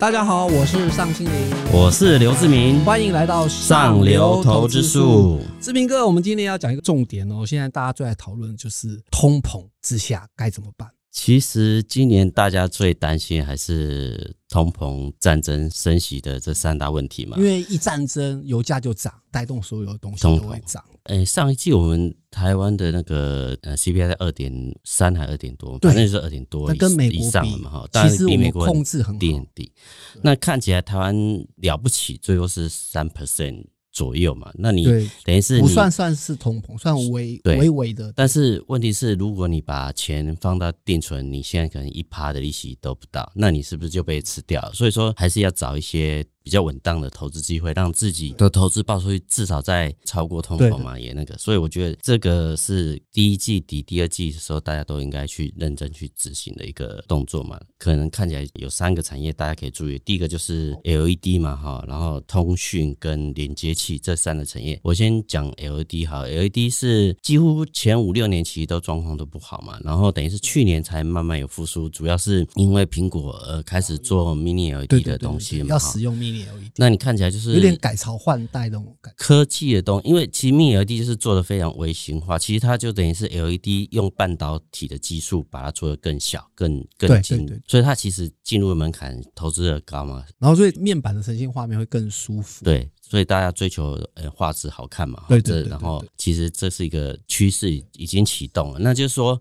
大家好，我是尚青林，我是刘志明，欢迎来到上流投资术。志明哥，我们今天要讲一个重点哦，现在大家最爱讨论就是通膨之下该怎么办。其实今年大家最担心还是通膨、战争、升息的这三大问题嘛。因为一战争，油价就涨，带动所有的东西都会涨。诶，上一季我们台湾的那个呃 CPI 在二点三还二点多，反正就是二点多，跟美国以上了嘛哈。但是比美国控制很低很低。那看起来台湾了不起，最多是三 percent。左右嘛，那你等于是不算算是通膨，算微微微的。但是问题是，如果你把钱放到定存，你现在可能一趴的利息都不到，那你是不是就被吃掉了？所以说，还是要找一些。比较稳当的投资机会，让自己的投资报酬率至少在超过通膨嘛，也那个，所以我觉得这个是第一季底、第二季的时候，大家都应该去认真去执行的一个动作嘛。可能看起来有三个产业大家可以注意，第一个就是 LED 嘛，哈，然后通讯跟连接器这三个产业。我先讲 LED 哈，LED 是几乎前五六年其实都状况都不好嘛，然后等于是去年才慢慢有复苏，主要是因为苹果呃开始做 Mini LED 的东西嘛，要使用 Mini。那你看起来就是有点改朝换代那种感觉。科技的东西，因为其实 Mini LED 就是做的非常微型化，其实它就等于是 LED 用半导体的技术把它做的更小、更更精，所以它其实进入的门槛投资的高嘛。然后所以面板的呈现画面会更舒服。对，所以大家追求呃画质好看嘛。对对对，对。然后其实这是一个趋势已经启动了，那就是说。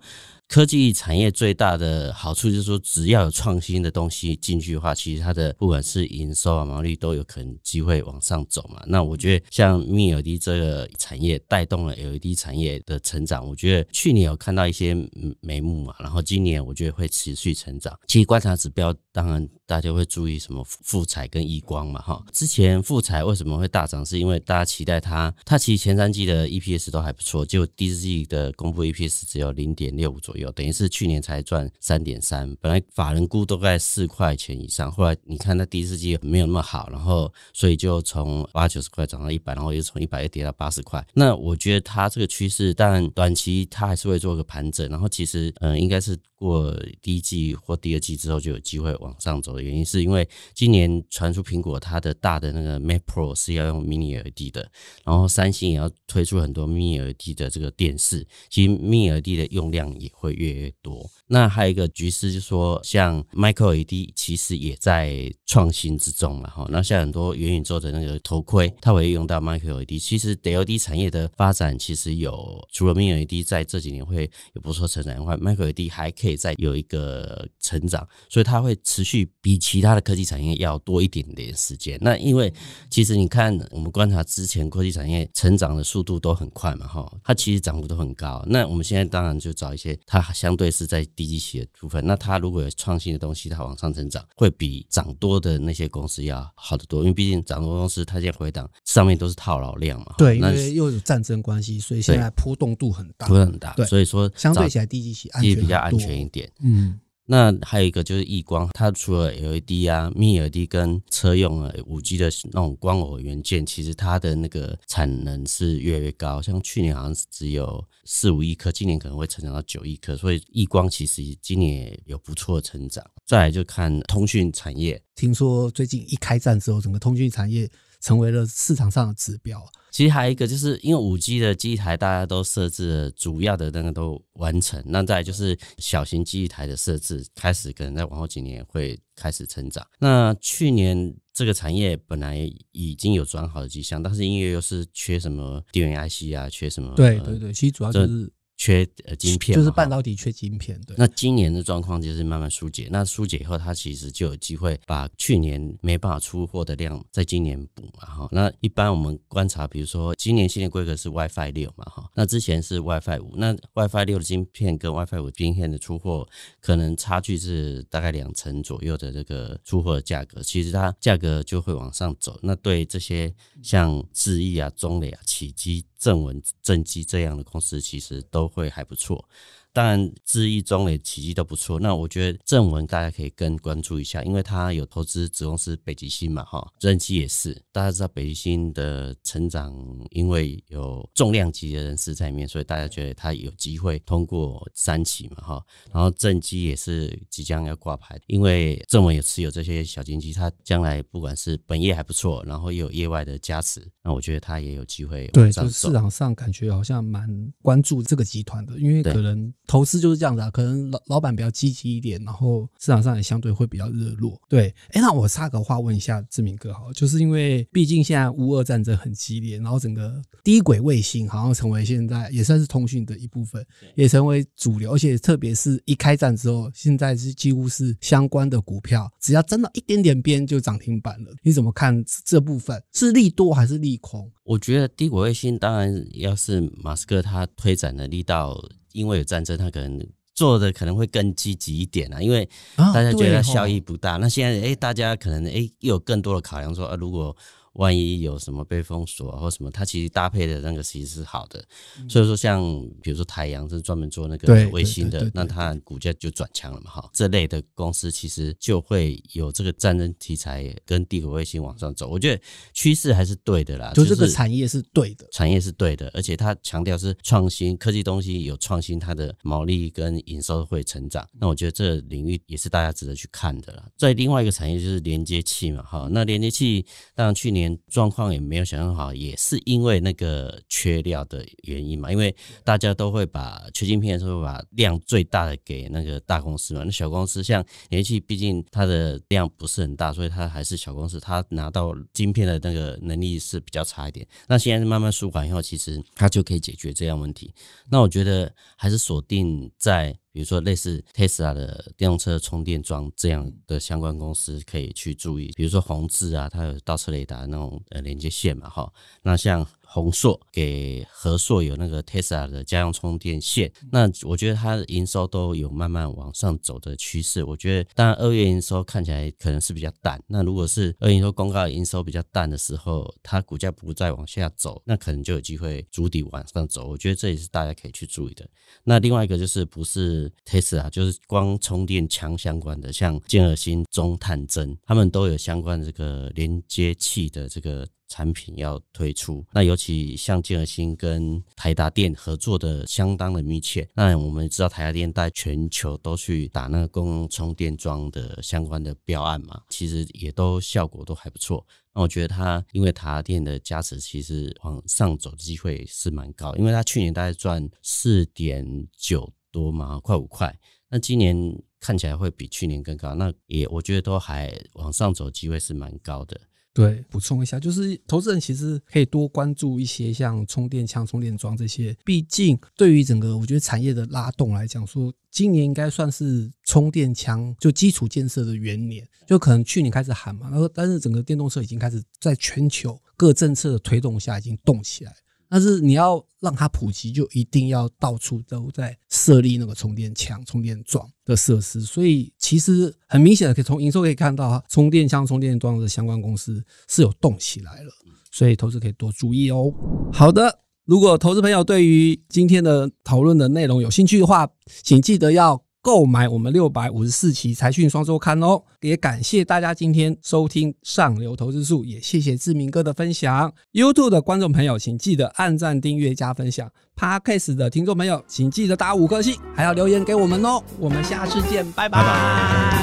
科技产业最大的好处就是说，只要有创新的东西进去的话，其实它的不管是营收啊、毛利都有可能机会往上走嘛。那我觉得像 Mini LED 这个产业带动了 LED 产业的成长，我觉得去年有看到一些眉目嘛，然后今年我觉得会持续成长。其实观察指标，当然大家会注意什么富采跟亿光嘛，哈。之前富采为什么会大涨？是因为大家期待它，它其实前三季的 EPS 都还不错，就第四季的公布 EPS 只有零点六五左右。有等于是去年才赚三点三，本来法人估都在四块钱以上，后来你看那第四季没有那么好，然后所以就从八九十块涨到一百，然后又从一百又跌到八十块。那我觉得它这个趋势，当然短期它还是会做个盘整，然后其实嗯，应该是过第一季或第二季之后就有机会往上走的原因，是因为今年传出苹果它的大的那个 Mac Pro 是要用 Mini LED 的，然后三星也要推出很多 Mini LED 的这个电视，其实 Mini LED 的用量也会。越来越多。那还有一个局势，就是说，像 Micro LED 其实也在创新之中了哈。那像很多元宇宙的那个头盔，它会用到 Micro LED。其实 LED 产业的发展，其实有除了 Mini LED 在这几年会有不错成长的话，Micro LED 还可以再有一个成长，所以它会持续比其他的科技产业要多一点点时间。那因为其实你看，我们观察之前科技产业成长的速度都很快嘛哈，它其实涨幅都很高。那我们现在当然就找一些它相对是在低基期的部分，那它如果有创新的东西，它往上成长，会比涨多的那些公司要好得多。因为毕竟涨多公司，它现在回档上面都是套牢量嘛。对，因为又有战争关系，所以现在波动度很大，波动很大。所以说相对起来低基期安全比较安全一点。嗯。那还有一个就是亿光，它除了 LED 啊、Mini LED 跟车用的五 G 的那种光耦元件，其实它的那个产能是越来越高。像去年好像是只有四五亿颗，今年可能会成长到九亿颗，所以亿光其实今年也有不错的成长。再来就看通讯产业，听说最近一开战之后，整个通讯产业成为了市场上的指标。其实还有一个，就是因为五 G 的机台大家都设置了，主要的那个都完成。那再就是小型机台的设置开始，可能在往后几年会开始成长。那去年这个产业本来已经有转好的迹象，但是因为又是缺什么电源 IC 啊，缺什么？对对对，其实主要就是。缺呃晶片，就是半导体缺晶片。对，那今年的状况就是慢慢疏解。那疏解以后，它其实就有机会把去年没办法出货的量，在今年补嘛哈。那一般我们观察，比如说今年新的规格是 WiFi 六嘛哈，那之前是 WiFi 五，那 WiFi 六的晶片跟 WiFi 五晶片的出货，可能差距是大概两成左右的这个出货的价格，其实它价格就会往上走。那对这些像智毅啊、中磊啊、启基、正文、正基这样的公司，其实都会还不错。当然智易、中磊、奇迹都不错。那我觉得正文大家可以更关注一下，因为他有投资子公司北极星嘛，哈，正基也是。大家知道北极星的成长，因为有重量级的人士在里面，所以大家觉得他有机会通过三期嘛，哈。然后正基也是即将要挂牌，因为正文也持有这些小金鸡，它将来不管是本业还不错，然后又有业外的加持，那我觉得他也有机会。对，就是市场上感觉好像蛮关注这个集团的，因为可能投资就是这样子啊，可能老老板比较积极一点，然后市场上也相对会比较热络。对，哎，那我插个话问一下志明哥，好，就是因为毕竟现在乌俄战争很激烈，然后整个低轨卫星好像成为现在也算是通讯的一部分，也成为主流，而且特别是一开战之后，现在是几乎是相关的股票，只要沾到一点点边就涨停板了。你怎么看这部分？是利多还是利空？我觉得低轨卫星当然要是马斯克他推展的力道，因为有战争，他可能做的可能会更积极一点啊，因为大家觉得效益不大。那现在哎，大家可能哎又有更多的考量说啊，如果万一有什么被封锁或什么，它其实搭配的那个其实是好的。所以说，像比如说台阳是专门做那个卫星的，那它股价就转强了嘛。哈，这类的公司其实就会有这个战争题材跟帝国卫星往上走。我觉得趋势还是对的啦，就这个产业是对的，产业是对的，而且它强调是创新科技东西有创新，它的毛利跟营收会成长。那我觉得这个领域也是大家值得去看的啦。在另外一个产业就是连接器嘛，哈，那连接器当然去年。状况也没有想象好，也是因为那个缺料的原因嘛。因为大家都会把缺晶片的时候把量最大的给那个大公司嘛。那小公司像联系，毕竟它的量不是很大，所以它还是小公司，它拿到晶片的那个能力是比较差一点。那现在慢慢舒缓以后，其实它就可以解决这样问题。那我觉得还是锁定在。比如说，类似 Tesla 的电动车充电桩这样的相关公司可以去注意。比如说宏志啊，它有倒车雷达那种呃连接线嘛，哈。那像宏硕给和硕有那个 Tesla 的家用充电线，那我觉得它的营收都有慢慢往上走的趋势。我觉得，当然二月营收看起来可能是比较淡。那如果是二月营收公告营收比较淡的时候，它股价不再往下走，那可能就有机会筑底往上走。我觉得这也是大家可以去注意的。那另外一个就是不是 Tesla，就是光充电枪相关的，像建和新、中探针，他们都有相关的这个连接器的这个。产品要推出，那尤其像建和兴跟台达电合作的相当的密切。那我们知道台达电在全球都去打那个公共充电桩的相关的标案嘛，其实也都效果都还不错。那我觉得它因为台达电的加持，其实往上走的机会是蛮高，因为它去年大概赚四点九多嘛，快五块。那今年看起来会比去年更高，那也我觉得都还往上走机会是蛮高的。对，补充一下，就是投资人其实可以多关注一些像充电枪、充电桩这些。毕竟，对于整个我觉得产业的拉动来讲，说今年应该算是充电枪就基础建设的元年。就可能去年开始喊嘛，然后但是整个电动车已经开始在全球各政策的推动下已经动起来。但是你要让它普及，就一定要到处都在设立那个充电枪、充电桩的设施。所以其实很明显的，可以从营收可以看到，充电枪、充电桩的相关公司是有动起来了。所以投资可以多注意哦。好的，如果投资朋友对于今天的讨论的内容有兴趣的话，请记得要。购买我们六百五十四期财讯双周刊哦，也感谢大家今天收听上流投资术，也谢谢志明哥的分享。YouTube 的观众朋友，请记得按赞、订阅、加分享。Podcast 的听众朋友，请记得打五颗星，还要留言给我们哦。我们下次见，拜拜。拜拜。